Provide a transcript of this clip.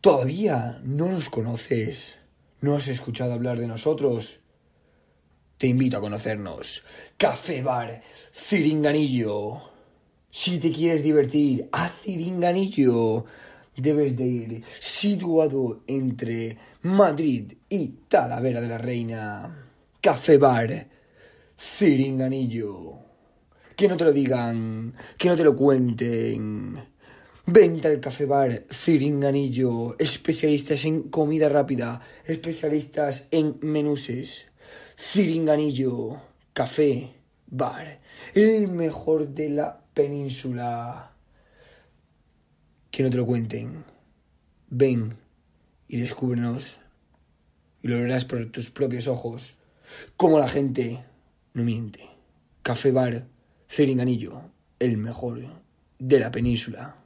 ¿Todavía no nos conoces? ¿No has escuchado hablar de nosotros? Te invito a conocernos. Café Bar Ciringanillo. Si te quieres divertir a Ciringanillo, debes de ir situado entre Madrid y Talavera de la Reina. Café Bar Ciringanillo. Que no te lo digan, que no te lo cuenten. Venta el café bar Ciringanillo, especialistas en comida rápida, especialistas en menuses. Ciringanillo, café, bar, el mejor de la península. Que no te lo cuenten. Ven y descúbrenos y lo verás por tus propios ojos. Como la gente no miente. Café bar Ciringanillo, el mejor de la península.